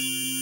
Música